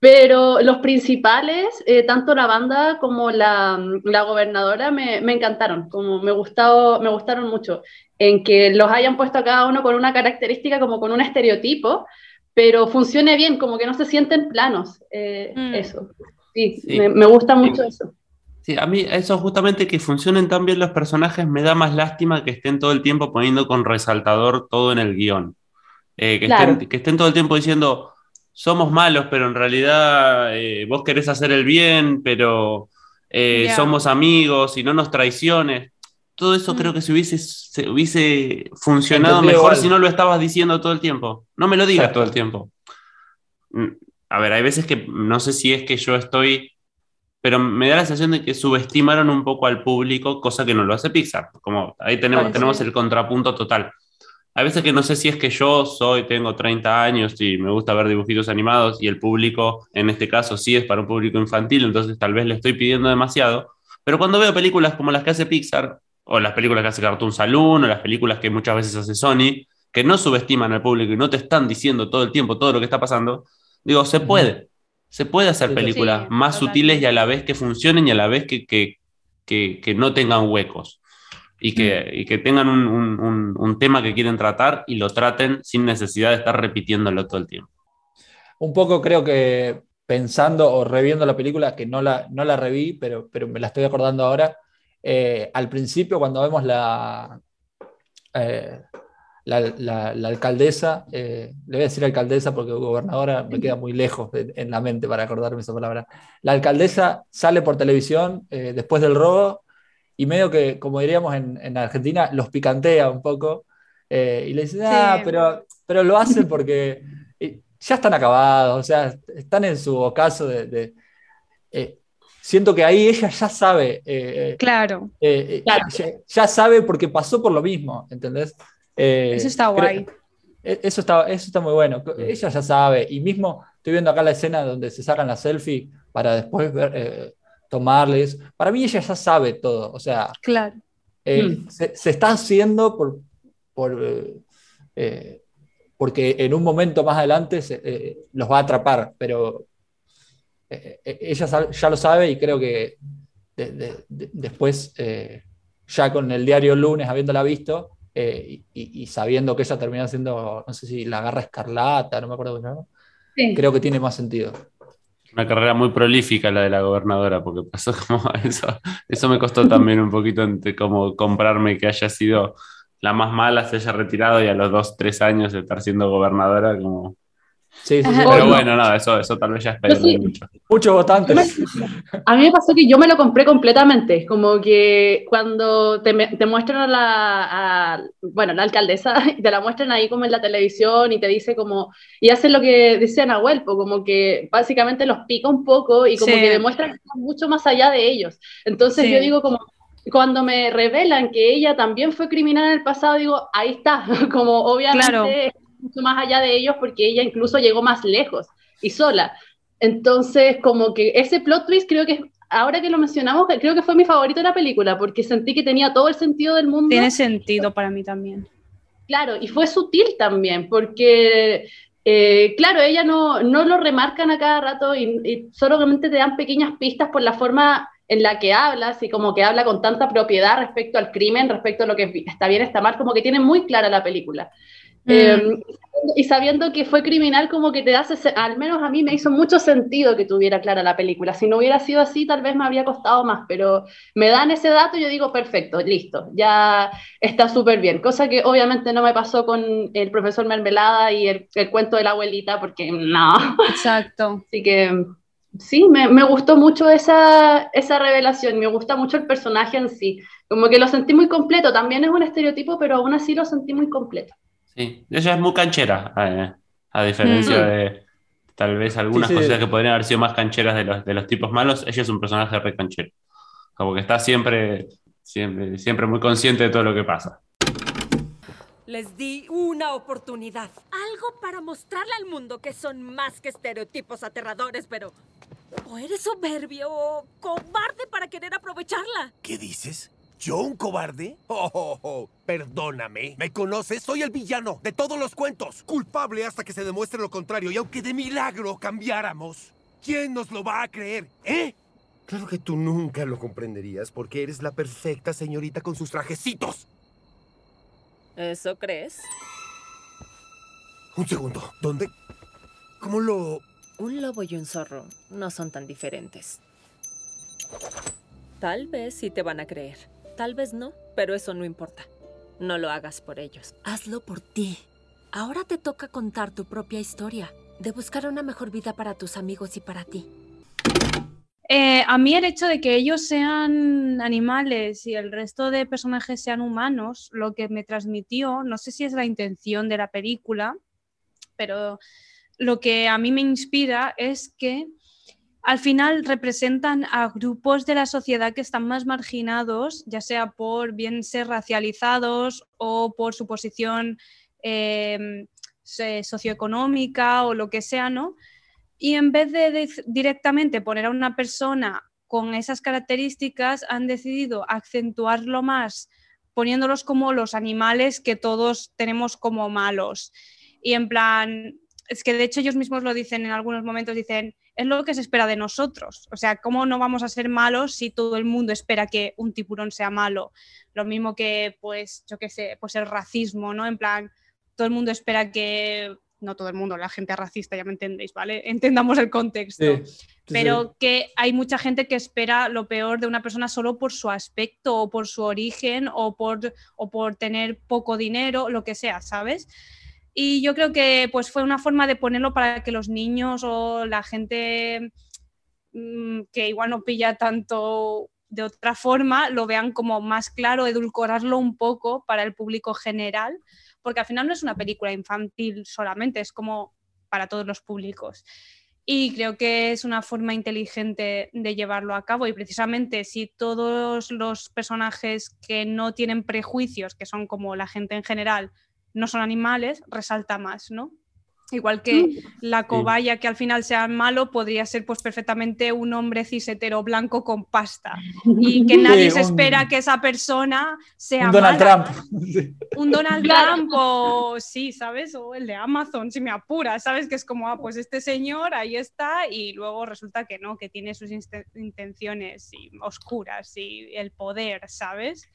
Pero los principales, eh, tanto la banda como la, la gobernadora, me, me, encantaron, como me, gustado, me gustaron mucho en que los hayan puesto a cada uno con una característica, como con un estereotipo, pero funcione bien, como que no se sienten planos. Eh, mm. Eso. Sí, Me, gusta mucho eso. Sí, a mí eso justamente que funcionen tan bien los personajes me da más lástima que estén todo el tiempo poniendo con resaltador todo en el guion. Eh, que, estén, que, estén, todo el tiempo diciendo, somos malos, pero en realidad eh, vos querés hacer el bien, pero somos amigos y no nos traiciones todo eso creo mm. que se hubiese, se hubiese funcionado mejor si no lo estabas diciendo todo el tiempo. No me lo digas todo el tiempo. Mm, a ver, hay veces que no sé si es que yo estoy, pero me da la sensación de que subestimaron un poco al público, cosa que no lo hace Pixar. Como ahí tenemos, tenemos el contrapunto total. Hay veces que no sé si es que yo soy, tengo 30 años y me gusta ver dibujitos animados y el público, en este caso, sí es para un público infantil, entonces tal vez le estoy pidiendo demasiado. Pero cuando veo películas como las que hace Pixar, o las películas que hace Cartoon Saloon, o las películas que muchas veces hace Sony, que no subestiman al público y no te están diciendo todo el tiempo todo lo que está pasando, digo, se puede. Se puede hacer películas más sutiles y a la vez que funcionen y a la vez que, que, no tengan huecos. Y que, que tengan un, un, tema que quieren tratar y lo traten sin necesidad de estar repitiéndolo todo el tiempo. Un poco creo que pensando o reviendo la película, que no la, no la reví, pero, pero me la estoy acordando ahora, eh, al principio, cuando vemos la, eh, la, alcaldesa, eh, le voy a decir alcaldesa porque gobernadora me queda muy lejos en la mente para acordarme esa palabra. La alcaldesa sale por televisión después del robo y medio que, como diríamos en, Argentina, los picantea un poco y le dice, ah, pero, pero lo hacen porque ya están acabados, o sea, están en su ocaso de siento que ahí ella ya sabe. Eh, claro. Eh, eh, ya, sabe porque pasó por lo mismo, ¿entendés? eso está guay. E, eso está, eso está muy bueno. Ella ya sabe. Y mismo estoy viendo acá la escena donde se sacan la selfie para después ver, tomarles. Para mí ella ya sabe todo. O sea, claro. Mm. se, está haciendo por, por porque en un momento más adelante los va a atrapar, pero eh, eh, ella ya lo sabe y creo que después, eh, ya con el diario lunes, habiéndola visto y, sabiendo que ella termina siendo, no sé si la garra escarlata, no me acuerdo cómo creo que tiene más sentido. Una carrera muy prolífica la de la gobernadora, porque pasó como [laughs] eso. Eso me costó también un poquito como comprarme que haya sido la más mala, se haya retirado y a los dos, tres años de estar siendo gobernadora, como Sí, sí, Pero bueno, nada, eso, eso tal vez ya es mucho. Muchos votantes. A mí me pasó que yo me lo compré completamente, como que cuando te, te muestran a la, bueno, la alcaldesa, [laughs] y te la muestran ahí como en la televisión y te dice como, y hacen lo que dice Nahuel, como que básicamente los pica un poco y como que demuestran que están mucho más allá de ellos. Entonces yo digo como, cuando me revelan que ella también fue criminal en el pasado, digo, ahí está, [laughs] como obviamente mucho más allá de ellos porque ella incluso llegó más lejos y sola. Entonces, como que ese plot twist creo que ahora que lo mencionamos, creo que fue mi favorito de la película porque sentí que tenía todo el sentido del mundo. Tiene sentido para mí también. Claro, y fue sutil también porque, eh, claro, ella no, no, lo remarcan a cada rato y, y solamente te dan pequeñas pistas por la forma en la que hablas y como que habla con tanta propiedad respecto al crimen, respecto a lo que está bien, está mal, como que tiene muy clara la película. Mm. Em, y sabiendo que fue criminal, como que te hace, al menos a mí me hizo mucho sentido que tuviera clara la película. Si no hubiera sido así, tal vez me habría costado más, pero me dan ese dato y yo digo, perfecto, listo, ya está súper bien. Cosa que obviamente no me pasó con el profesor Mermelada y el, el cuento de la abuelita, porque no. Exacto. [laughs] Así que sí, me, me, gustó mucho esa, esa revelación, me gusta mucho el personaje en sí. Como que lo sentí muy completo, también es un estereotipo, pero aún así lo sentí muy completo. Sí, ella es muy canchera, eh, a diferencia mm. de tal vez algunas cosas que podrían haber sido más cancheras de los, de los tipos malos, ella es un personaje re canchero. Como que está siempre, siempre, siempre muy consciente de todo lo que pasa. Les di una oportunidad. Algo para mostrarle al mundo que son más que estereotipos aterradores, pero... O eres soberbio o cobarde para querer aprovecharla. ¿Qué dices? ¿Yo un cobarde? Oh, oh, oh, perdóname. ¿Me conoces? Soy el villano de todos los cuentos. Culpable hasta que se demuestre lo contrario. Y aunque de milagro cambiáramos, ¿quién nos lo va a creer? ¿Eh? Claro que tú nunca lo comprenderías porque eres la perfecta señorita con sus trajecitos. ¿Eso crees? Un segundo. ¿Dónde? ¿Cómo lo...? Un lobo y un zorro no son tan diferentes. Tal vez sí te van a creer. Tal vez no, pero eso no importa. No lo hagas por ellos. Hazlo por ti. Ahora te toca contar tu propia historia, de buscar una mejor vida para tus amigos y para ti. Eh, a mí el hecho de que ellos sean animales y el resto de personajes sean humanos, lo que me transmitió, no sé si es la intención de la película, pero lo que a mí me inspira es que al final representan a grupos de la sociedad que están más marginados, ya sea por bien ser racializados o por su posición em, socioeconómica o lo que sea, ¿no? Y en vez de, directamente poner a una persona con esas características, han decidido acentuarlo más poniéndolos como los animales que todos tenemos como malos. Y en plan, es que de hecho ellos mismos lo dicen en algunos momentos, dicen, es lo que se espera de nosotros. O sea, ¿cómo no vamos a ser malos si todo el mundo espera que un tiburón sea malo? Lo mismo que, pues, yo qué sé, pues el racismo, ¿no? En plan, todo el mundo espera que, no todo el mundo, la gente racista, ya me entendéis, ¿vale? [laughs] Entendamos el contexto. Pero que hay mucha gente que espera lo peor de una persona solo por su aspecto o por su origen o por, o por tener poco dinero, lo que sea, ¿sabes? Y yo creo que pues fue una forma de ponerlo para que los niños o la gente mm, que igual no pilla tanto de otra forma lo vean como más claro, edulcorarlo un poco para el público general, porque al final no es una película infantil solamente, es como para todos los públicos. Y creo que es una forma inteligente de llevarlo a cabo. Y precisamente si todos los personajes que no tienen prejuicios, que son como la gente en general, no son animales, resalta más, ¿no? Igual que mm. la cobaya que al final sea malo podría ser pues perfectamente un hombre cisetero blanco con pasta y que [laughs] nadie se espera que esa persona sea un Donald Trump. [laughs] Un Donald Trump o sí, ¿sabes? O el de Amazon, si me apura, ¿sabes? Que es como, ah, pues este señor ahí está y luego resulta que no, que tiene sus intenciones oscuras y el poder, ¿sabes?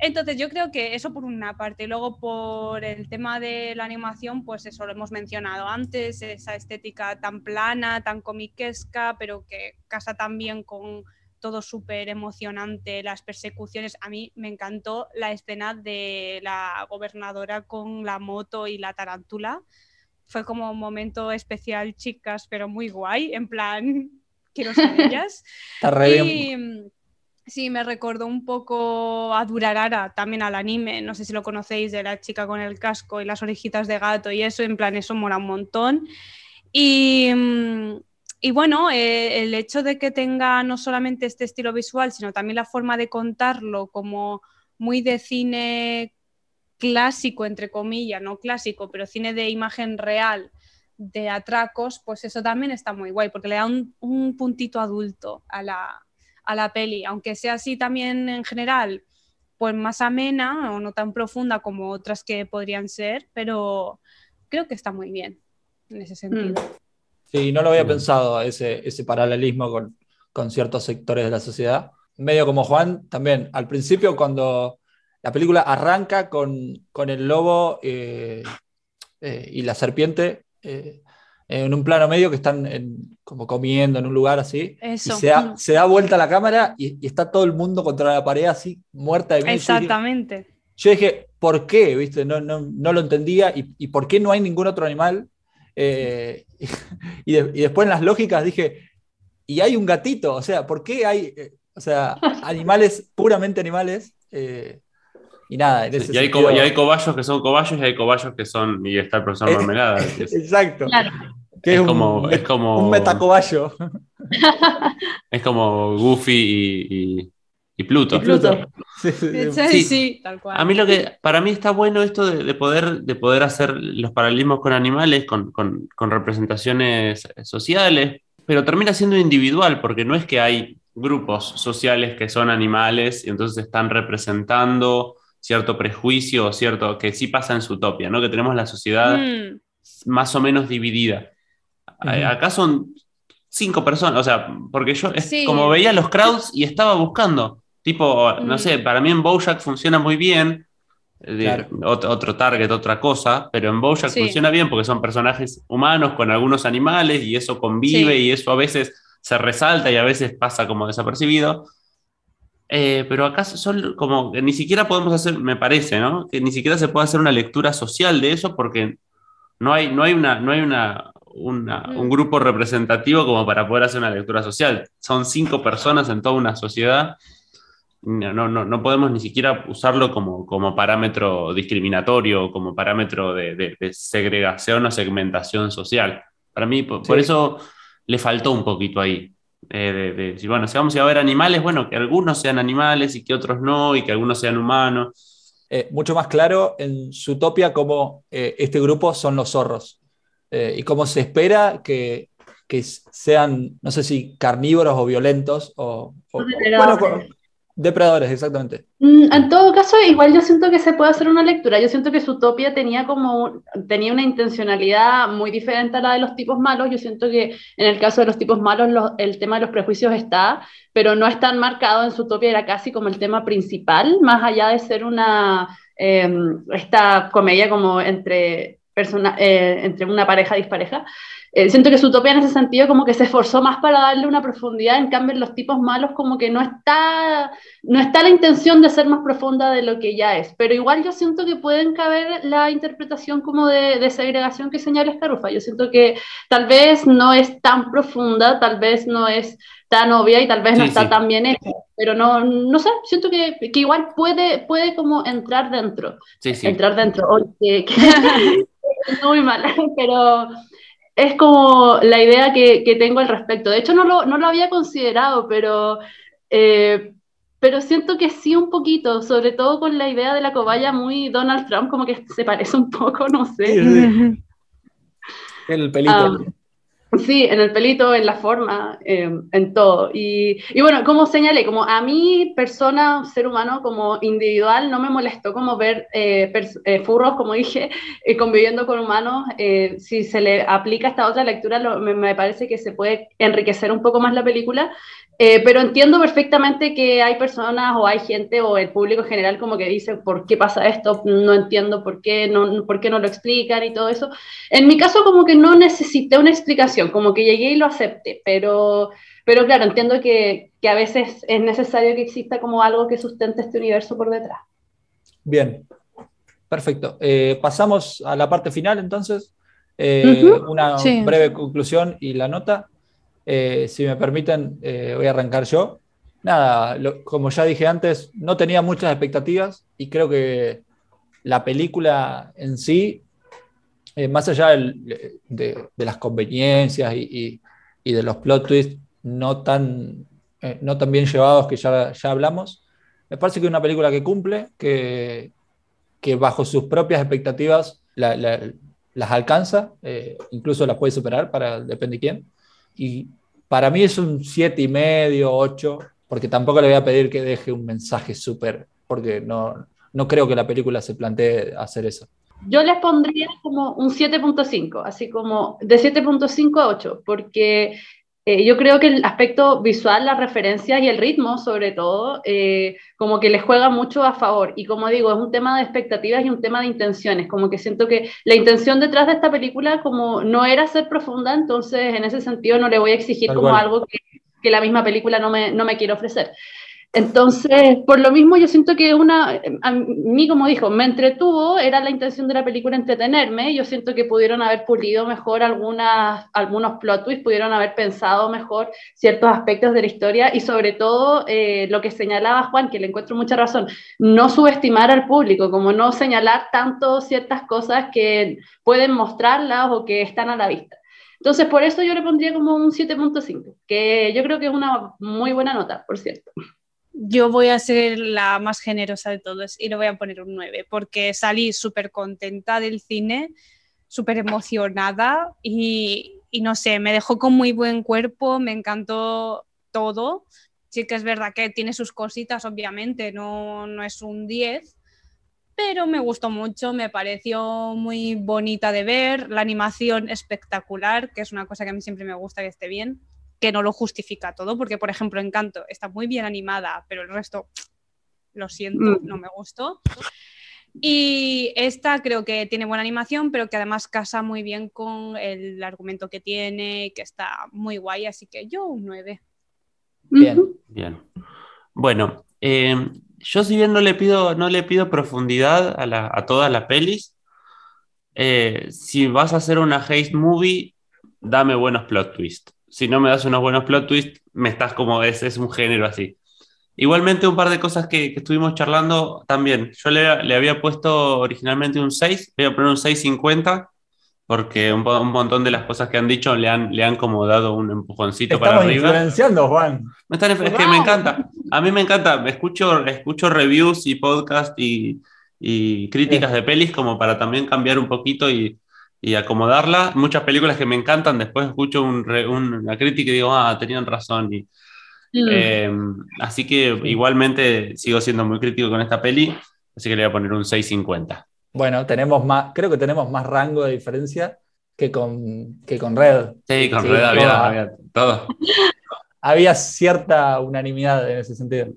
Entonces yo creo que eso por una parte. Luego por el tema de la animación, pues eso lo hemos mencionado antes, esa estética tan plana, tan comiquesca, pero que casa también con todo súper emocionante, las persecuciones. A mí me encantó la escena de la gobernadora con la moto y la tarántula. Fue como un momento especial, chicas, pero muy guay, en plan, [laughs] quiero ser [laughs] ellas. y, Sí, me recordó un poco a Durarara, también al anime, no sé si lo conocéis, de la chica con el casco y las orejitas de gato y eso, en plan, eso mola un montón. Y, mm, y bueno, eh, el hecho de que tenga no solamente este estilo visual, sino también la forma de contarlo como muy de cine clásico, entre comillas, no clásico, pero cine de imagen real, de atracos, pues eso también está muy guay, porque le da un, un puntito adulto a la, a la peli, aunque sea así también en general, pues más amena o no tan profunda como otras que podrían ser, pero creo que está muy bien en ese sentido. Mm. Sí, no lo había pensado ese, ese paralelismo con, con, ciertos sectores de la sociedad. Medio como Juan, también al principio cuando la película arranca con, con el lobo eh, eh, y la serpiente eh, en un plano medio que están como comiendo en un lugar así, y se, da, mm. se da vuelta la cámara y, está todo el mundo contra la pared así, muerta de miedo. Exactamente. Yo dije, ¿por qué? ¿Viste? No, no, no lo entendía y, y, por qué no hay ningún otro animal eh, [laughs] y, después en las lógicas dije, y hay un gatito, o sea, ¿por qué hay, eh, o sea, animales, puramente animales? Eh, y nada, en ese y, hay y, hay cobayos que son cobayos y hay cobayos que son, y está el profesor Mermelada. [laughs] Exacto. Que es, como, es como un metacoballo. [laughs] Es como Goofy y, y Pluto. Sí, sí, tal cual. A mí lo que, para mí está bueno esto de, poder, de poder hacer los paralelismos con animales, con, con, representaciones sociales, pero termina siendo individual, porque no es que hay grupos sociales que son animales y entonces están representando cierto prejuicio o cierto que sí pasa en su utopia, ¿no? Que tenemos la sociedad mm. más o menos dividida. Acá son cinco personas, o sea, porque yo como veía los crowds y estaba buscando Tipo, no mm. sé, para mí en Bojack funciona muy bien. Eh, otro, target, otra cosa, pero en Bojack funciona bien porque son personajes humanos con algunos animales y eso convive y eso a veces se resalta y a veces pasa como desapercibido. Eh, pero acá son como que ni siquiera podemos hacer, me parece, ¿no? Que ni siquiera se puede hacer una lectura social de eso porque no hay, no hay, una, no hay una, mm. un grupo representativo como para poder hacer una lectura social. Son cinco personas en toda una sociedad no, no, no podemos ni siquiera usarlo como, como parámetro discriminatorio, como parámetro de, segregación o segmentación social. Para mí, por, eso le faltó un poquito ahí. Eh, de, de, bueno, si vamos a ver animales, bueno, que algunos sean animales y que otros no, y que algunos sean humanos. Eh, mucho más claro en Zootopia cómo eh, este grupo son los zorros y cómo se espera que, que, sean, no sé si carnívoros o violentos, o, o bueno, Depredadores, exactamente. Mm, en todo caso, igual yo siento que se puede hacer una lectura. Yo siento que Zootopia tenía como tenía una intencionalidad muy diferente a la de los tipos malos. Yo siento que en el caso de los tipos malos el tema de los prejuicios está, pero no es tan marcado en Zootopia, era casi como el tema principal, más allá de ser una em, esta comedia como entre, persona, eh, entre una pareja dispareja. Eh, siento que utopía en ese sentido como que se esforzó más para darle una profundidad, en cambio en los tipos malos como que no está, no está la intención de ser más profunda de lo que ya es, pero igual yo siento que pueden caber la interpretación como de, de segregación que señala Escarufa, yo siento que tal vez no es tan profunda, tal vez no es tan obvia y tal vez no está tan bien hecha, pero no, no sé, siento que, que, igual puede, puede como entrar dentro, entrar dentro, que, [laughs] [laughs] muy mal, [laughs] pero es como la idea que, que, tengo al respecto. De hecho, no lo, no lo había considerado, pero, eh, pero siento que sí un poquito, sobre todo con la idea de la cobaya muy Donald Trump, como que se parece un poco, no sé. El pelito. Ah, Sí, en el pelito, en la forma, em, en todo. Y, y, bueno, como señalé, como a mí, persona, ser humano, como individual, no me molestó como ver eh, eh, furros, como dije, eh, conviviendo con humanos. si se le aplica esta otra lectura, me, me, parece que se puede enriquecer un poco más la película. Eh, pero entiendo perfectamente que hay personas o hay gente o el público en general como que dice, ¿por qué pasa esto? No entiendo por qué no, por qué no lo explican y todo eso. En mi caso como que no necesité una explicación, como que llegué y lo acepté, pero, pero claro, entiendo que, que a veces es necesario que exista como algo que sustente este universo por detrás. Bien, perfecto. Eh, pasamos a la parte final entonces. Eh, una breve conclusión y la nota. Eh, si me permiten, eh, voy a arrancar yo. Nada, como ya dije antes, no tenía muchas expectativas y creo que la película en sí, eh, más allá de, las conveniencias y, de los plot twists no tan, no tan bien llevados que ya, ya hablamos, me parece que es una película que cumple, que, que bajo sus propias expectativas las alcanza, incluso las puede superar para depende de quién. Y para mí es un siete y medio, 8, porque tampoco le voy a pedir que deje un mensaje súper, porque no, no creo que la película se plantee hacer eso. Yo les pondría como un 7.5, así como de 7.5 a 8, porque eh, yo creo que el aspecto visual, las referencias y el ritmo, sobre todo, eh, como que les juega mucho a favor. Y como digo, es un tema de expectativas y un tema de intenciones. Como que siento que la intención detrás de esta película como no era ser profunda, entonces en ese sentido no le voy a exigir como algo que, que, la misma película no me, no me quiere ofrecer. Entonces, por lo mismo, yo siento que una, a mí, como dijo, me entretuvo, era la intención de la película entretenerme, yo siento que pudieron haber pulido mejor algunas, algunos plot twists, pudieron haber pensado mejor ciertos aspectos de la historia y sobre todo eh, lo que señalaba Juan, que le encuentro mucha razón, no subestimar al público, como no señalar tanto ciertas cosas que pueden mostrarlas o que están a la vista. Entonces, por eso yo le pondría como un 7.5, que yo creo que es una muy buena nota, por cierto yo voy a ser la más generosa de todos y le voy a poner un 9, porque salí súper contenta del cine, súper emocionada y, y, no sé, me dejó con muy buen cuerpo, me encantó todo. Sí que es verdad que tiene sus cositas, obviamente, no, no es un 10, pero me gustó mucho, me pareció muy bonita de ver, la animación espectacular, que es una cosa que a mí siempre me gusta que esté bien que no lo justifica todo, porque por ejemplo Encanto está muy bien animada, pero el resto, [tsk] lo siento, mm. no me gustó. Y esta creo que tiene buena animación, pero que además casa muy bien con el argumento que tiene, que está muy guay, así que yo un 9. Bien. Bien. Bueno, eh, yo si bien no le pido, no le pido profundidad a, todas las pelis, eh, si vas a hacer una haste movie, dame buenos plot twists si no me das unos buenos plot twists, me estás como, es, es un género así. Igualmente, un par de cosas que, estuvimos charlando también. Yo le, le, había puesto originalmente un 6, voy a poner un 6.50, porque un, un, montón de las cosas que han dicho le han, le han como dado un empujoncito para arriba. influenciando, Juan. es que me encanta. A mí me encanta. Escucho, escucho reviews y podcasts y, y críticas de pelis como para también cambiar un poquito y, y acomodarla. Muchas películas que me encantan, después escucho una crítica y digo, ah, tenían razón. Y, mm. em, así que igualmente sigo siendo muy crítico con esta peli, así que le voy a poner un 6.50. Bueno, tenemos más, creo que tenemos más rango de diferencia que con, que con Red. Sí, con Red había, todo. [laughs] había cierta unanimidad en ese sentido.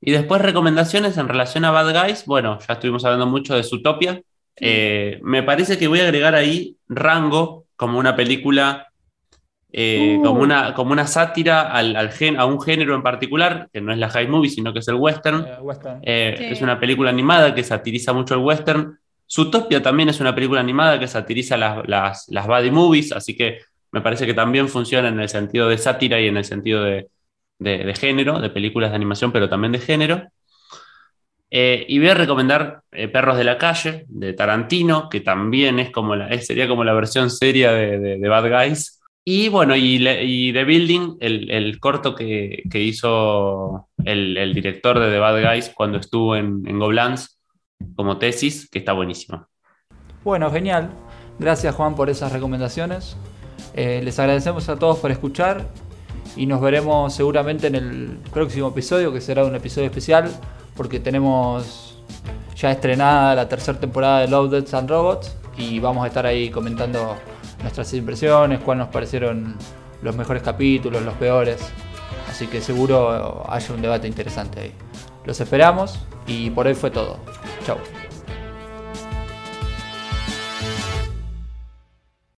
Y después recomendaciones en relación a Bad Guys. Bueno, ya estuvimos hablando mucho de Zootopia, eh, me parece que voy a agregar ahí Rango como una película, eh, como, uh. una, como una sátira al, al gen, a un género en particular, que no es la high movie, sino que es el western. Eh, es una película animada que satiriza mucho el western. Zootopia también es una película animada que satiriza las, las, las body movies, así que me parece que también funciona en el sentido de sátira y en el sentido de, de género, de películas de animación, pero también de género. Eh, y voy a recomendar eh, Perros de la Calle, de Tarantino, que también es como la, sería como la versión seria de, Bad Guys. Y bueno, y, The Building, el, corto que, hizo el, director de The Bad Guys cuando estuvo en, en Goblans como tesis, que está buenísimo. Bueno, genial. Gracias Juan por esas recomendaciones. Eh, les agradecemos a todos por escuchar y nos veremos seguramente en el próximo episodio, que será un episodio especial porque tenemos ya estrenada la tercera temporada de Love, Deaths and Robots y vamos a estar ahí comentando nuestras impresiones, cuáles nos parecieron los mejores capítulos, los peores. Así que seguro haya un debate interesante ahí. Los esperamos y por hoy fue todo. Chao.